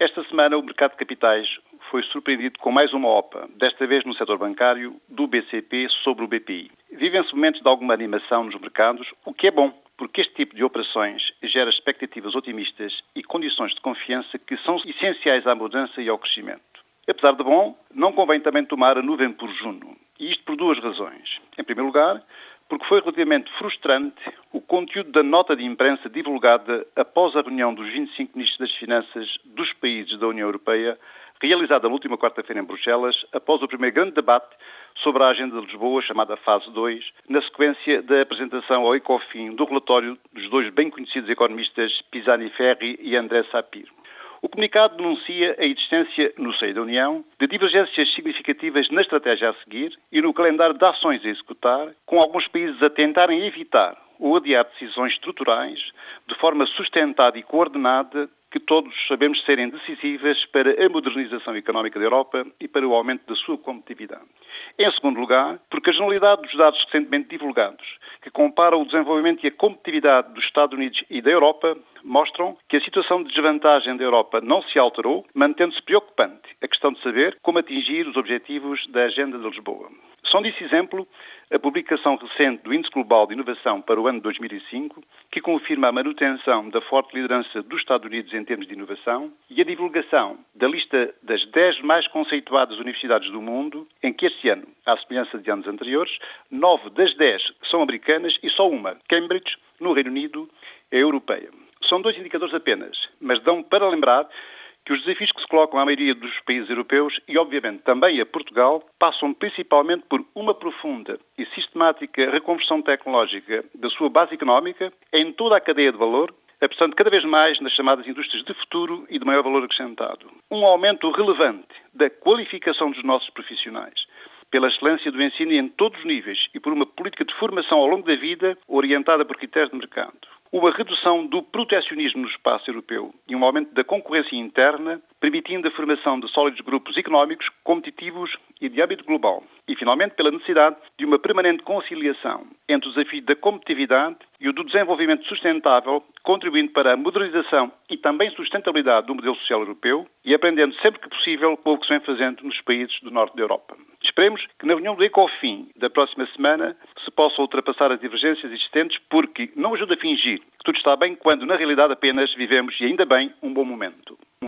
Esta semana, o mercado de capitais foi surpreendido com mais uma OPA, desta vez no setor bancário, do BCP sobre o BPI. Vivem-se momentos de alguma animação nos mercados, o que é bom, porque este tipo de operações gera expectativas otimistas e condições de confiança que são essenciais à mudança e ao crescimento. Apesar de bom, não convém também tomar a nuvem por Juno. E isto por duas razões. Em primeiro lugar, porque foi relativamente frustrante o conteúdo da nota de imprensa divulgada após a reunião dos 25 ministros das Finanças dos países da União Europeia, realizada na última quarta-feira em Bruxelas, após o primeiro grande debate sobre a agenda de Lisboa, chamada Fase 2, na sequência da apresentação ao ECOFIN do relatório dos dois bem conhecidos economistas Pisani Ferri e André Sapir. O comunicado denuncia a existência, no seio da União, de divergências significativas na estratégia a seguir e no calendário de ações a executar, com alguns países a tentarem evitar ou adiar decisões estruturais de forma sustentada e coordenada que todos sabemos serem decisivas para a modernização económica da Europa e para o aumento da sua competitividade. Em segundo lugar, porque a generalidade dos dados recentemente divulgados, que comparam o desenvolvimento e a competitividade dos Estados Unidos e da Europa, mostram que a situação de desvantagem da Europa não se alterou, mantendo-se preocupante a questão de saber como atingir os objetivos da Agenda de Lisboa. São disso exemplo a publicação recente do Índice Global de Inovação para o ano 2005, que confirma a manutenção da forte liderança dos Estados Unidos em termos de inovação, e a divulgação da lista das 10 mais conceituadas universidades do mundo, em que este ano, à semelhança de anos anteriores, 9 das 10 são americanas e só uma, Cambridge, no Reino Unido, é europeia. São dois indicadores apenas, mas dão para lembrar que os desafios que se colocam à maioria dos países europeus e, obviamente, também a Portugal, passam principalmente por uma profunda e sistemática reconversão tecnológica da sua base económica em toda a cadeia de valor, apostando cada vez mais nas chamadas indústrias de futuro e de maior valor acrescentado. Um aumento relevante da qualificação dos nossos profissionais, pela excelência do ensino em todos os níveis e por uma política de formação ao longo da vida orientada por critérios de mercado uma redução do protecionismo no espaço europeu e um aumento da concorrência interna, permitindo a formação de sólidos grupos económicos competitivos e de âmbito global. E, finalmente, pela necessidade de uma permanente conciliação entre o desafio da competitividade e o do desenvolvimento sustentável, contribuindo para a modernização e também sustentabilidade do modelo social europeu e aprendendo sempre que possível com o que se vem fazendo nos países do norte da Europa. Esperemos que na reunião do ECOFIN da próxima semana se possam ultrapassar as divergências existentes, porque não ajuda a fingir que tudo está bem quando, na realidade, apenas vivemos, e ainda bem, um bom momento.